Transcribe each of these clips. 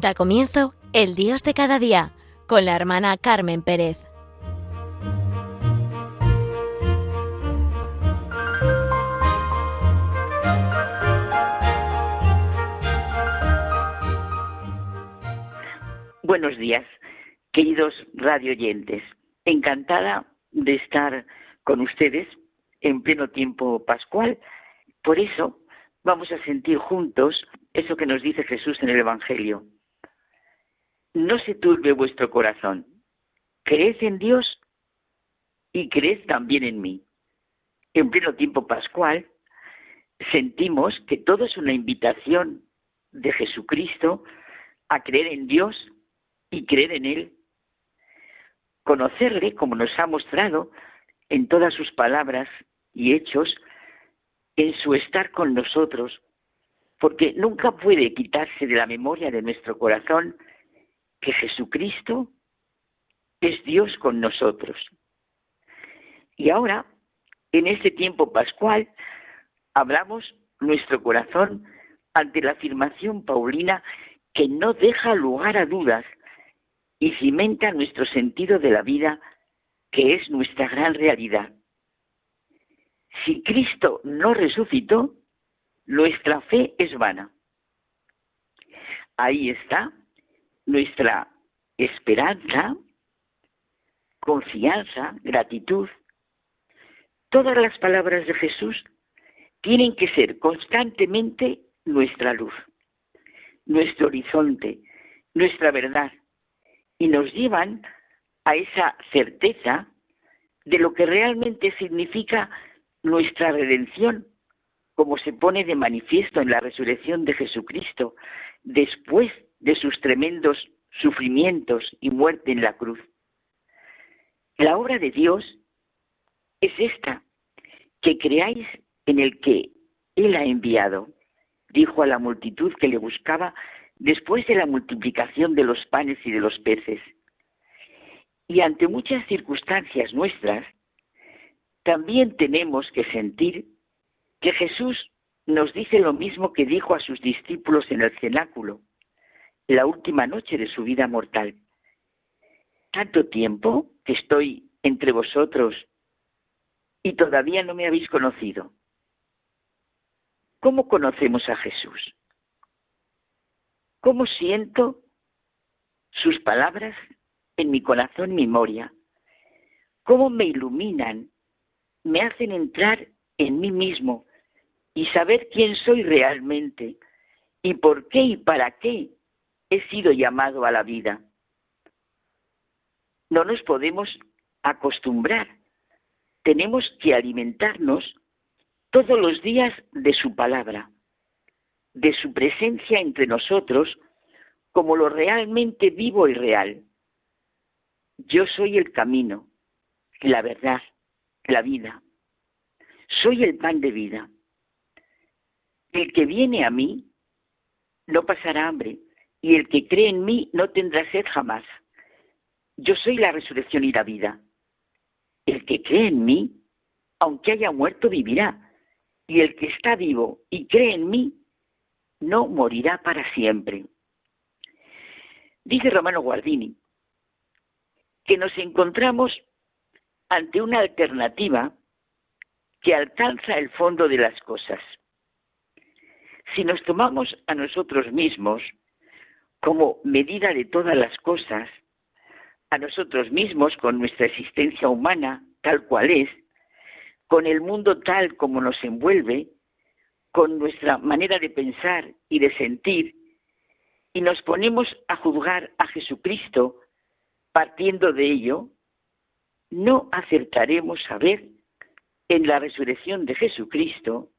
Da comienzo El Dios de cada día con la hermana Carmen Pérez. Buenos días, queridos radioyentes. Encantada de estar con ustedes en pleno tiempo pascual. Por eso vamos a sentir juntos eso que nos dice Jesús en el Evangelio. No se turbe vuestro corazón. Creed en Dios y creed también en mí. En pleno tiempo pascual sentimos que todo es una invitación de Jesucristo a creer en Dios y creer en Él. Conocerle como nos ha mostrado en todas sus palabras y hechos, en su estar con nosotros, porque nunca puede quitarse de la memoria de nuestro corazón que Jesucristo es Dios con nosotros. Y ahora, en este tiempo pascual, hablamos nuestro corazón ante la afirmación paulina que no deja lugar a dudas y cimenta nuestro sentido de la vida, que es nuestra gran realidad. Si Cristo no resucitó, nuestra fe es vana. Ahí está nuestra esperanza, confianza, gratitud. Todas las palabras de Jesús tienen que ser constantemente nuestra luz, nuestro horizonte, nuestra verdad, y nos llevan a esa certeza de lo que realmente significa nuestra redención, como se pone de manifiesto en la resurrección de Jesucristo, después de sus tremendos sufrimientos y muerte en la cruz. La obra de Dios es esta, que creáis en el que Él ha enviado, dijo a la multitud que le buscaba después de la multiplicación de los panes y de los peces. Y ante muchas circunstancias nuestras, también tenemos que sentir que Jesús nos dice lo mismo que dijo a sus discípulos en el cenáculo, la última noche de su vida mortal. Tanto tiempo que estoy entre vosotros y todavía no me habéis conocido. ¿Cómo conocemos a Jesús? ¿Cómo siento sus palabras en mi corazón y memoria? ¿Cómo me iluminan me hacen entrar en mí mismo y saber quién soy realmente y por qué y para qué he sido llamado a la vida. No nos podemos acostumbrar. Tenemos que alimentarnos todos los días de su palabra, de su presencia entre nosotros como lo realmente vivo y real. Yo soy el camino, la verdad, la vida. Soy el pan de vida. El que viene a mí no pasará hambre, y el que cree en mí no tendrá sed jamás. Yo soy la resurrección y la vida. El que cree en mí, aunque haya muerto, vivirá. Y el que está vivo y cree en mí, no morirá para siempre. Dice Romano Guardini que nos encontramos ante una alternativa que alcanza el fondo de las cosas. Si nos tomamos a nosotros mismos como medida de todas las cosas, a nosotros mismos con nuestra existencia humana tal cual es, con el mundo tal como nos envuelve, con nuestra manera de pensar y de sentir, y nos ponemos a juzgar a Jesucristo partiendo de ello, no acertaremos a ver en la resurrección de Jesucristo,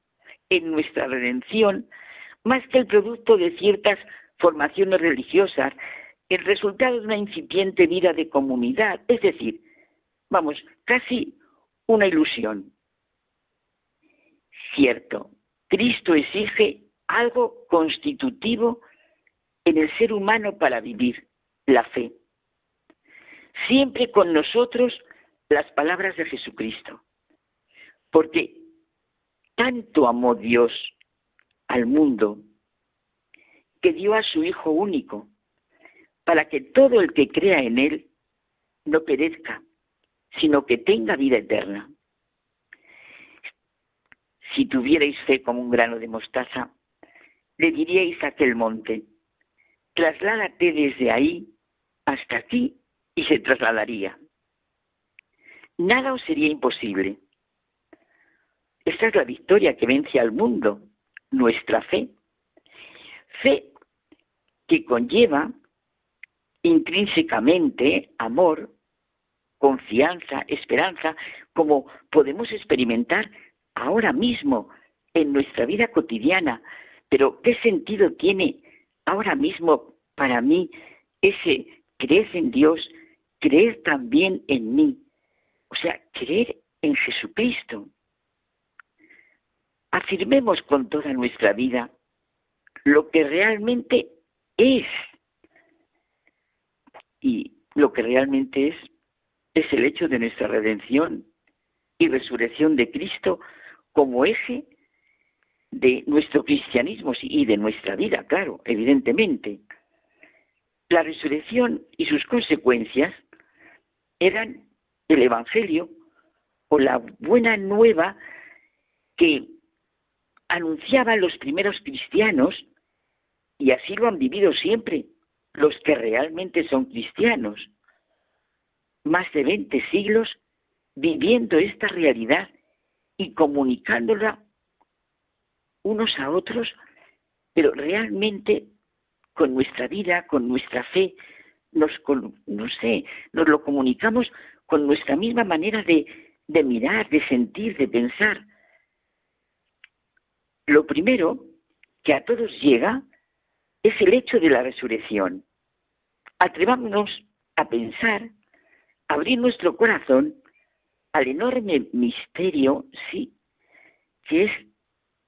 en nuestra redención, más que el producto de ciertas formaciones religiosas, el resultado de una incipiente vida de comunidad, es decir, vamos, casi una ilusión. Cierto, Cristo exige algo constitutivo en el ser humano para vivir, la fe siempre con nosotros las palabras de Jesucristo. Porque tanto amó Dios al mundo que dio a su Hijo único, para que todo el que crea en Él no perezca, sino que tenga vida eterna. Si tuvierais fe como un grano de mostaza, le diríais a aquel monte, trasládate desde ahí hasta aquí y se trasladaría. Nada os sería imposible. Esta es la victoria que vence al mundo, nuestra fe. Fe que conlleva intrínsecamente amor, confianza, esperanza, como podemos experimentar ahora mismo en nuestra vida cotidiana. Pero ¿qué sentido tiene ahora mismo para mí ese creer en Dios, creer también en mí? O sea, creer en Jesucristo. Afirmemos con toda nuestra vida lo que realmente es. Y lo que realmente es es el hecho de nuestra redención y resurrección de Cristo como eje de nuestro cristianismo y de nuestra vida, claro, evidentemente. La resurrección y sus consecuencias eran el Evangelio o la buena nueva que anunciaban los primeros cristianos y así lo han vivido siempre los que realmente son cristianos. Más de 20 siglos viviendo esta realidad y comunicándola unos a otros, pero realmente con nuestra vida, con nuestra fe, nos, no sé, nos lo comunicamos con nuestra misma manera de, de mirar, de sentir, de pensar. Lo primero que a todos llega es el hecho de la resurrección. Atrevámonos a pensar, abrir nuestro corazón al enorme misterio, sí, que es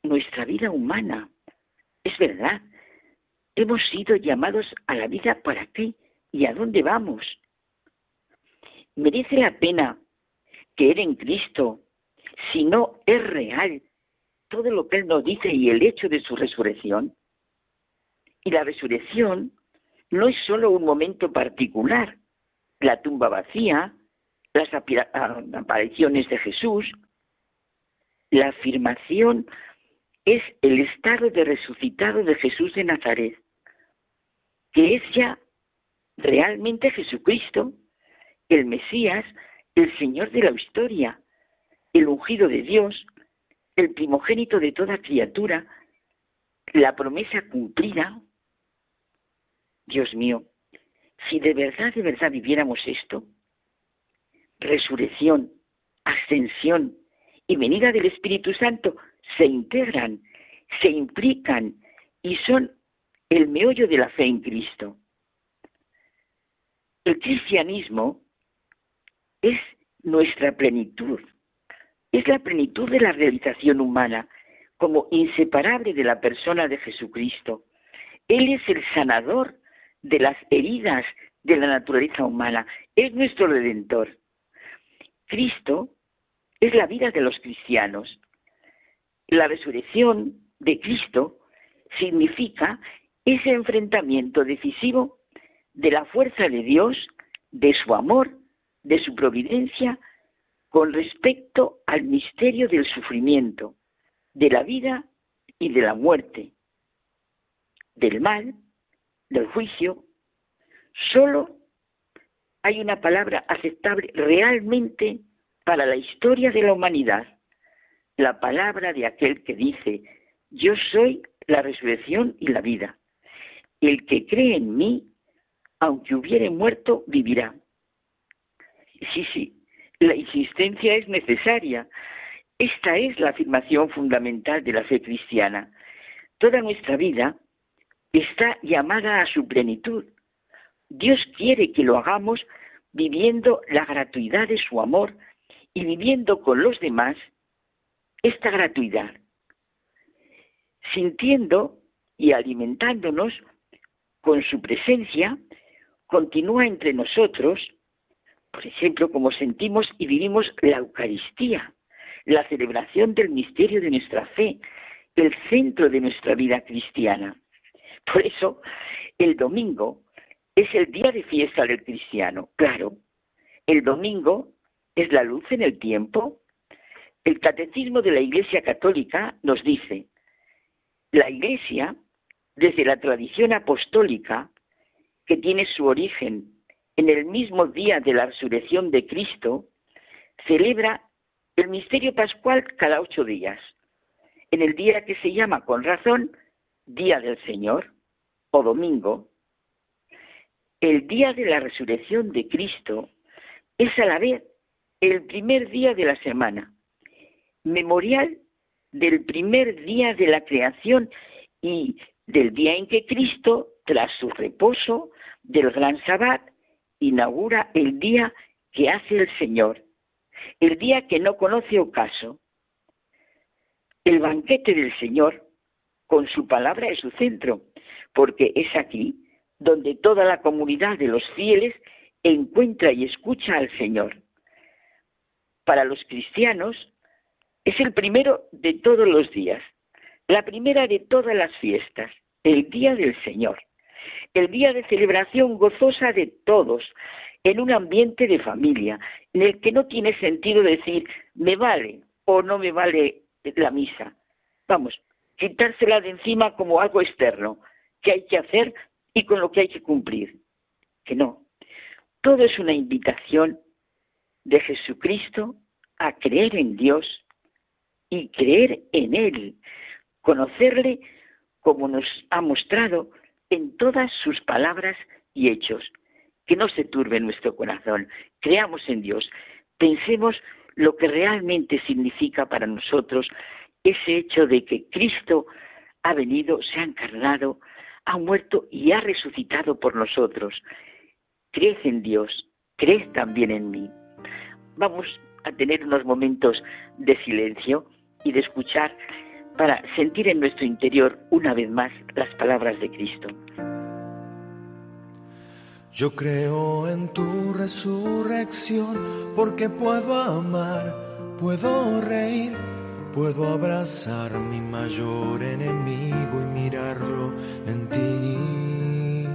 nuestra vida humana. Es verdad, hemos sido llamados a la vida para qué y a dónde vamos. ¿Merece la pena creer en Cristo si no es real todo lo que Él nos dice y el hecho de su resurrección? Y la resurrección no es solo un momento particular, la tumba vacía, las apariciones de Jesús, la afirmación es el estado de resucitado de Jesús de Nazaret, que es ya realmente Jesucristo, el Mesías, el Señor de la historia, el ungido de Dios, el primogénito de toda criatura, la promesa cumplida. Dios mío, si de verdad, de verdad viviéramos esto, resurrección, ascensión y venida del Espíritu Santo se integran, se implican y son el meollo de la fe en Cristo. El cristianismo es nuestra plenitud, es la plenitud de la realización humana como inseparable de la persona de Jesucristo. Él es el sanador de las heridas de la naturaleza humana, es nuestro redentor. Cristo es la vida de los cristianos. La resurrección de Cristo significa ese enfrentamiento decisivo de la fuerza de Dios, de su amor, de su providencia, con respecto al misterio del sufrimiento, de la vida y de la muerte, del mal, del juicio. Solo hay una palabra aceptable realmente para la historia de la humanidad, la palabra de aquel que dice, yo soy la resurrección y la vida. El que cree en mí, aunque hubiere muerto, vivirá. Sí, sí, la insistencia es necesaria. Esta es la afirmación fundamental de la fe cristiana. Toda nuestra vida está llamada a su plenitud. Dios quiere que lo hagamos viviendo la gratuidad de su amor y viviendo con los demás esta gratuidad, sintiendo y alimentándonos con su presencia, continúa entre nosotros, por ejemplo, como sentimos y vivimos la Eucaristía, la celebración del misterio de nuestra fe, el centro de nuestra vida cristiana. Por eso, el domingo es el día de fiesta del cristiano, claro. El domingo es la luz en el tiempo. El catecismo de la Iglesia Católica nos dice, la Iglesia, desde la tradición apostólica, que tiene su origen en el mismo día de la resurrección de Cristo, celebra el misterio pascual cada ocho días, en el día que se llama con razón Día del Señor o Domingo. El día de la resurrección de Cristo es a la vez el primer día de la semana, memorial del primer día de la creación y del día en que Cristo, tras su reposo del gran sabbat, inaugura el día que hace el Señor, el día que no conoce ocaso. El banquete del Señor, con su palabra es su centro, porque es aquí donde toda la comunidad de los fieles encuentra y escucha al Señor. Para los cristianos es el primero de todos los días, la primera de todas las fiestas, el día del Señor, el día de celebración gozosa de todos, en un ambiente de familia, en el que no tiene sentido decir me vale o no me vale la misa. Vamos, quitársela de encima como algo externo, que hay que hacer y con lo que hay que cumplir. Que no. Todo es una invitación de Jesucristo a creer en Dios y creer en Él, conocerle como nos ha mostrado en todas sus palabras y hechos. Que no se turbe nuestro corazón, creamos en Dios, pensemos lo que realmente significa para nosotros ese hecho de que Cristo ha venido, se ha encarnado, ha muerto y ha resucitado por nosotros. Creed en Dios, creed también en mí. Vamos a tener unos momentos de silencio y de escuchar para sentir en nuestro interior una vez más las palabras de Cristo. Yo creo en tu resurrección porque puedo amar, puedo reír, puedo abrazar mi mayor enemigo y mirarlo en ti.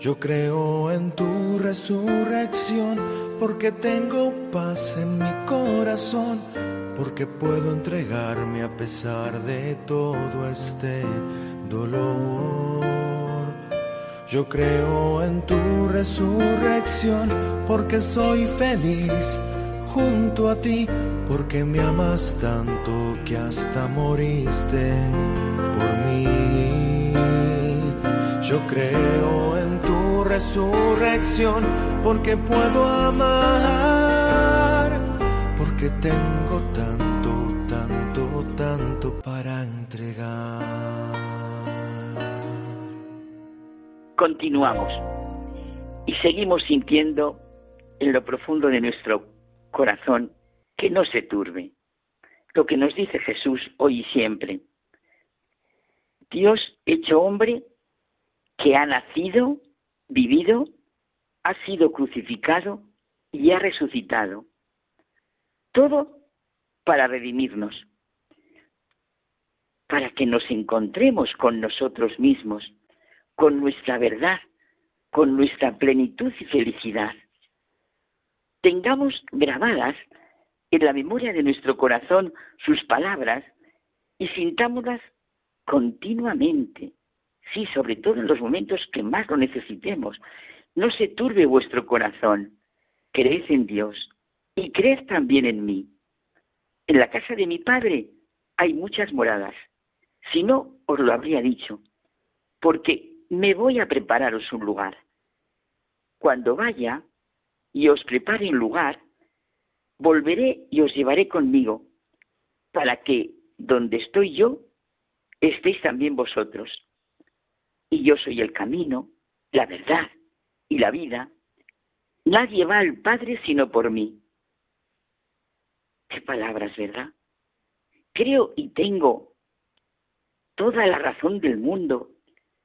Yo creo en tu resurrección porque tengo paz en mi corazón porque puedo entregarme a pesar de todo este dolor. Yo creo en tu resurrección porque soy feliz junto a ti, porque me amas tanto que hasta moriste por mí. Yo creo en tu resurrección porque puedo amar, porque tengo para Continuamos y seguimos sintiendo en lo profundo de nuestro corazón que no se turbe. Lo que nos dice Jesús hoy y siempre. Dios hecho hombre que ha nacido, vivido, ha sido crucificado y ha resucitado. Todo para redimirnos para que nos encontremos con nosotros mismos, con nuestra verdad, con nuestra plenitud y felicidad. Tengamos grabadas en la memoria de nuestro corazón sus palabras y sintámoslas continuamente, sí, sobre todo en los momentos que más lo necesitemos. No se turbe vuestro corazón, creed en Dios y creed también en mí. En la casa de mi Padre hay muchas moradas. Si no, os lo habría dicho, porque me voy a prepararos un lugar. Cuando vaya y os prepare un lugar, volveré y os llevaré conmigo, para que donde estoy yo, estéis también vosotros. Y yo soy el camino, la verdad y la vida. Nadie va al Padre sino por mí. Qué palabras, ¿verdad? Creo y tengo toda la razón del mundo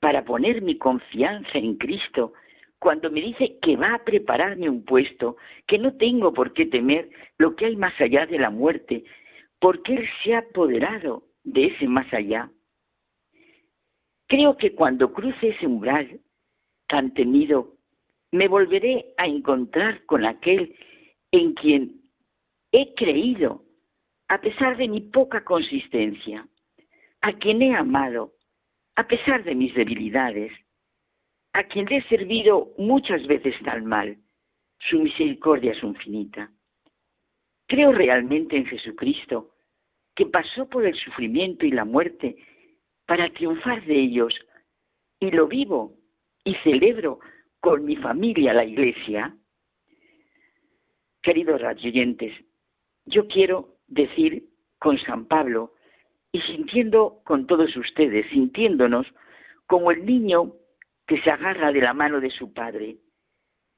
para poner mi confianza en Cristo cuando me dice que va a prepararme un puesto, que no tengo por qué temer lo que hay más allá de la muerte, porque Él se ha apoderado de ese más allá. Creo que cuando cruce ese umbral, tan temido, me volveré a encontrar con aquel en quien he creído, a pesar de mi poca consistencia, a quien he amado, a pesar de mis debilidades, a quien he servido muchas veces tan mal. Su misericordia es infinita. Creo realmente en Jesucristo, que pasó por el sufrimiento y la muerte para triunfar de ellos, y lo vivo y celebro con mi familia la iglesia. Queridos oyentes, yo quiero decir con San Pablo y sintiendo con todos ustedes, sintiéndonos como el niño que se agarra de la mano de su padre.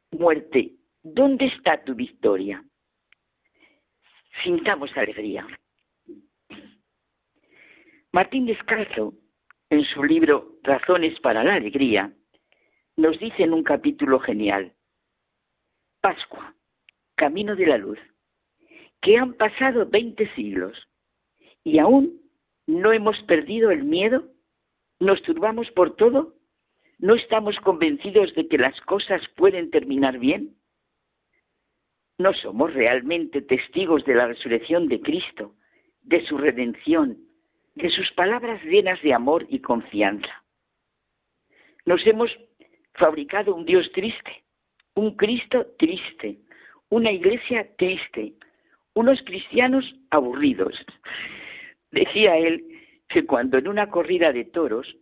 Muerte, ¿dónde está tu victoria? Sintamos alegría. Martín Descalzo, en su libro Razones para la Alegría, nos dice en un capítulo genial, Pascua, Camino de la Luz, que han pasado 20 siglos y aún no hemos perdido el miedo, nos turbamos por todo, no estamos convencidos de que las cosas pueden terminar bien. No somos realmente testigos de la resurrección de Cristo, de su redención, de sus palabras llenas de amor y confianza. Nos hemos fabricado un Dios triste, un Cristo triste, una iglesia triste, unos cristianos aburridos. Decía él que cuando en una corrida de toros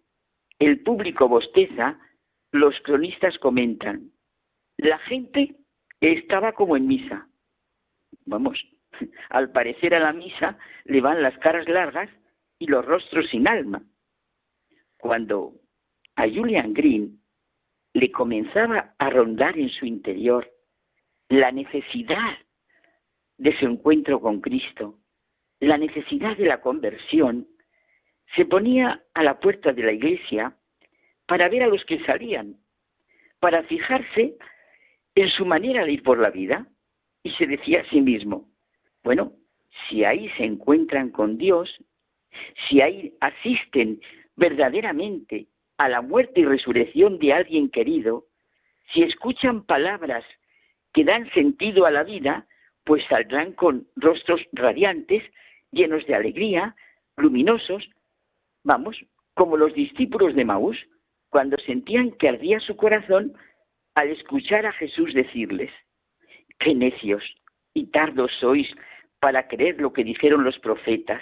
el público bosteza, los cronistas comentan, la gente estaba como en misa. Vamos, al parecer a la misa le van las caras largas y los rostros sin alma. Cuando a Julian Green le comenzaba a rondar en su interior la necesidad de su encuentro con Cristo, la necesidad de la conversión, se ponía a la puerta de la iglesia para ver a los que salían, para fijarse en su manera de ir por la vida y se decía a sí mismo, bueno, si ahí se encuentran con Dios, si ahí asisten verdaderamente a la muerte y resurrección de alguien querido, si escuchan palabras que dan sentido a la vida, pues saldrán con rostros radiantes, llenos de alegría, luminosos, vamos, como los discípulos de Maús, cuando sentían que ardía su corazón al escuchar a Jesús decirles, qué necios y tardos sois para creer lo que dijeron los profetas.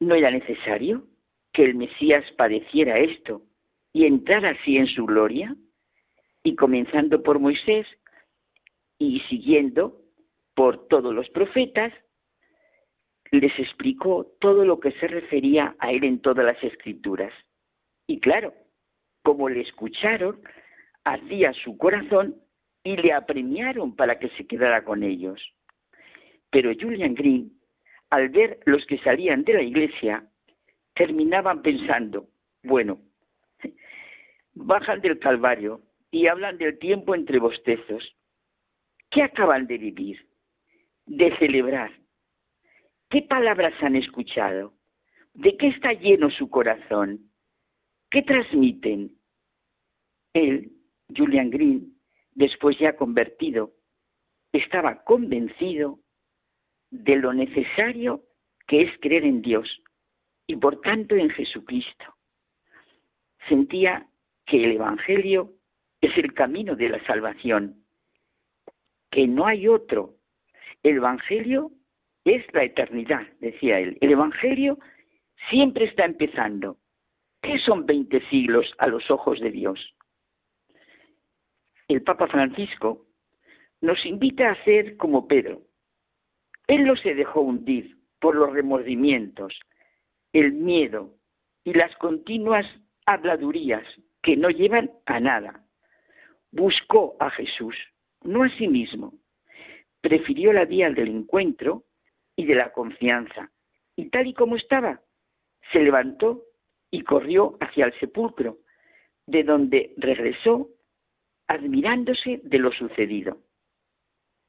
¿No era necesario que el Mesías padeciera esto y entrara así en su gloria? Y comenzando por Moisés y siguiendo por todos los profetas, les explicó todo lo que se refería a él en todas las escrituras. Y claro, como le escucharon, hacía su corazón y le apremiaron para que se quedara con ellos. Pero Julian Green, al ver los que salían de la iglesia, terminaban pensando, bueno, bajan del Calvario y hablan del tiempo entre bostezos. ¿Qué acaban de vivir? De celebrar. ¿Qué palabras han escuchado? ¿De qué está lleno su corazón? ¿Qué transmiten? Él, Julian Green, después ya convertido, estaba convencido de lo necesario que es creer en Dios y por tanto en Jesucristo. Sentía que el Evangelio es el camino de la salvación, que no hay otro. El Evangelio es la eternidad, decía él. El Evangelio siempre está empezando. ¿Qué son 20 siglos a los ojos de Dios? El Papa Francisco nos invita a hacer como Pedro. Él no se dejó hundir por los remordimientos, el miedo y las continuas habladurías que no llevan a nada. Buscó a Jesús, no a sí mismo. Prefirió la vía del encuentro y de la confianza. Y tal y como estaba, se levantó y corrió hacia el sepulcro, de donde regresó admirándose de lo sucedido.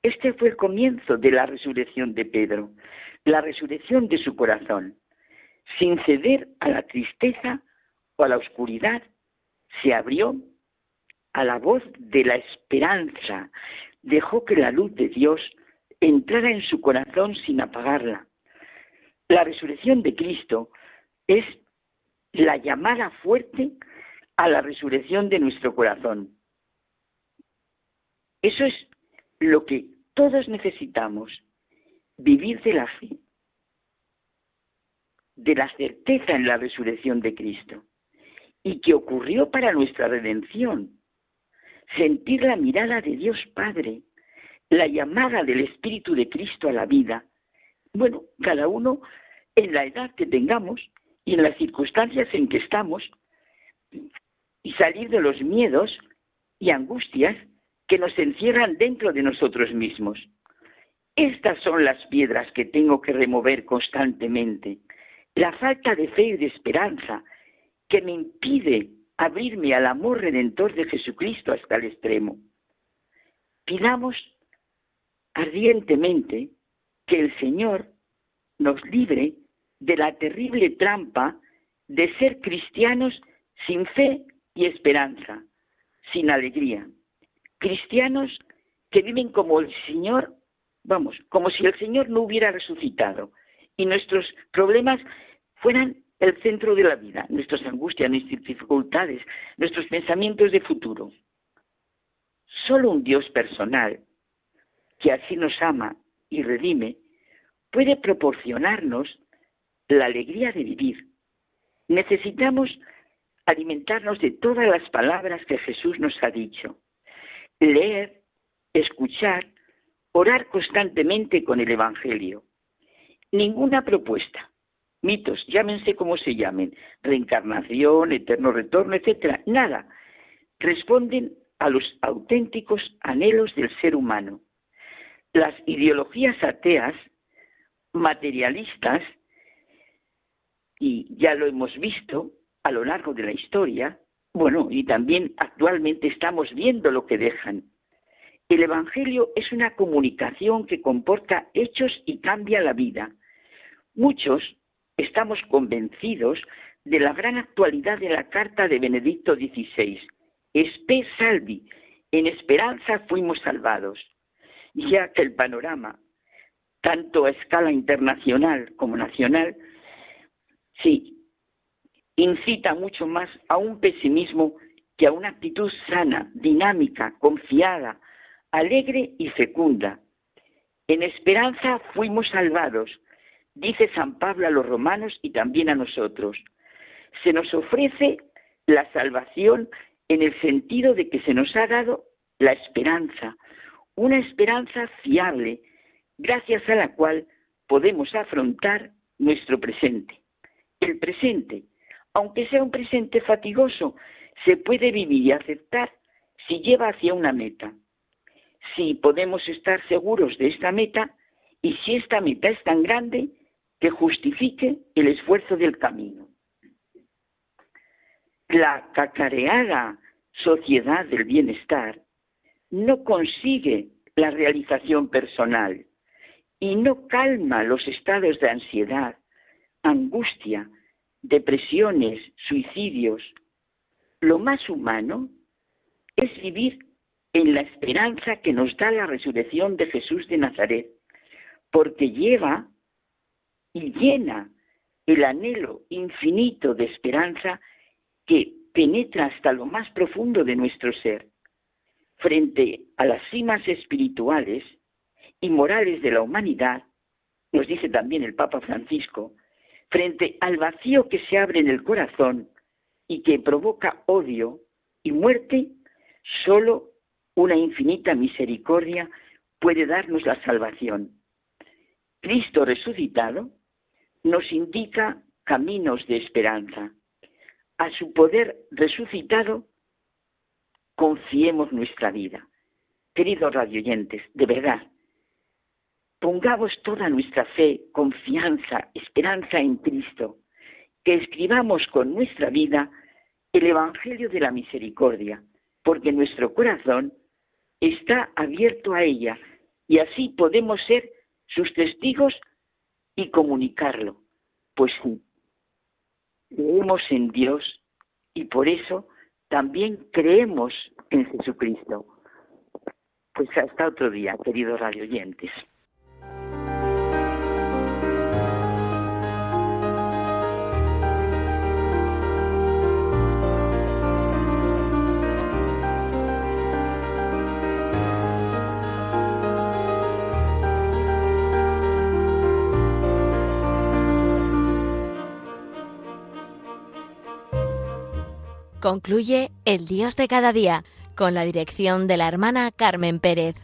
Este fue el comienzo de la resurrección de Pedro, la resurrección de su corazón, sin ceder a la tristeza o a la oscuridad, se abrió a la voz de la esperanza, dejó que la luz de Dios entrara en su corazón sin apagarla. La resurrección de Cristo es la llamada fuerte a la resurrección de nuestro corazón. Eso es lo que todos necesitamos, vivir de la fe, de la certeza en la resurrección de Cristo y que ocurrió para nuestra redención. Sentir la mirada de Dios Padre, la llamada del Espíritu de Cristo a la vida. Bueno, cada uno en la edad que tengamos y en las circunstancias en que estamos, y salir de los miedos y angustias que nos encierran dentro de nosotros mismos. Estas son las piedras que tengo que remover constantemente. La falta de fe y de esperanza que me impide abrirme al amor redentor de Jesucristo hasta el extremo. Pidamos ardientemente que el Señor nos libre de la terrible trampa de ser cristianos sin fe y esperanza, sin alegría. Cristianos que viven como el Señor, vamos, como si el Señor no hubiera resucitado y nuestros problemas fueran el centro de la vida, nuestras angustias, nuestras dificultades, nuestros pensamientos de futuro. Solo un Dios personal, que así nos ama y redime, puede proporcionarnos la alegría de vivir. Necesitamos alimentarnos de todas las palabras que Jesús nos ha dicho. Leer, escuchar, orar constantemente con el Evangelio. Ninguna propuesta, mitos, llámense como se llamen, reencarnación, eterno retorno, etcétera, nada, responden a los auténticos anhelos del ser humano. Las ideologías ateas, materialistas, y ya lo hemos visto a lo largo de la historia, bueno, y también actualmente estamos viendo lo que dejan. El Evangelio es una comunicación que comporta hechos y cambia la vida. Muchos estamos convencidos de la gran actualidad de la carta de Benedicto XVI. Espe salvi, en esperanza fuimos salvados, ya que el panorama, tanto a escala internacional como nacional, sí, incita mucho más a un pesimismo que a una actitud sana, dinámica, confiada, alegre y fecunda. En esperanza fuimos salvados, dice San Pablo a los romanos y también a nosotros. Se nos ofrece la salvación en el sentido de que se nos ha dado la esperanza, una esperanza fiable, gracias a la cual podemos afrontar nuestro presente el presente, aunque sea un presente fatigoso, se puede vivir y aceptar si lleva hacia una meta. Si podemos estar seguros de esta meta y si esta meta es tan grande que justifique el esfuerzo del camino. La cacareada sociedad del bienestar no consigue la realización personal y no calma los estados de ansiedad, angustia, depresiones, suicidios. Lo más humano es vivir en la esperanza que nos da la resurrección de Jesús de Nazaret, porque lleva y llena el anhelo infinito de esperanza que penetra hasta lo más profundo de nuestro ser. Frente a las cimas espirituales y morales de la humanidad, nos dice también el Papa Francisco, frente al vacío que se abre en el corazón y que provoca odio y muerte, solo una infinita misericordia puede darnos la salvación. Cristo resucitado nos indica caminos de esperanza. A su poder resucitado confiemos nuestra vida. Queridos radioyentes, de verdad, Pongamos toda nuestra fe, confianza, esperanza en Cristo, que escribamos con nuestra vida el Evangelio de la Misericordia, porque nuestro corazón está abierto a ella y así podemos ser sus testigos y comunicarlo, pues creemos en Dios y por eso también creemos en Jesucristo. Pues hasta otro día, queridos radioyentes. Concluye El Dios de cada día con la dirección de la hermana Carmen Pérez.